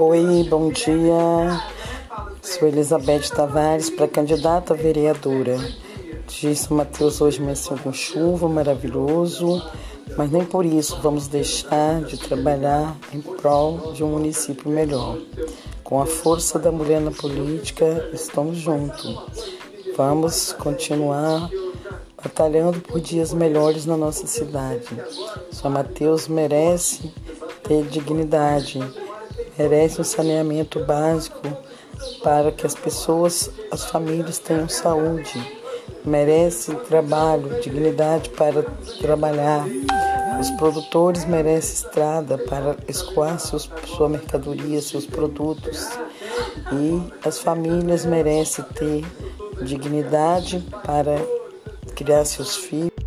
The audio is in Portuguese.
Oi, bom dia. Sou Elizabeth Tavares, pré-candidata a vereadora. De São Mateus hoje amanheceu com chuva, maravilhoso, mas nem por isso vamos deixar de trabalhar em prol de um município melhor. Com a força da mulher na política, estamos juntos. Vamos continuar batalhando por dias melhores na nossa cidade. São Mateus merece ter dignidade merece um saneamento básico para que as pessoas, as famílias tenham saúde, merece trabalho, dignidade para trabalhar. Os produtores merecem estrada para escoar seus, sua mercadoria, seus produtos. E as famílias merecem ter dignidade para criar seus filhos.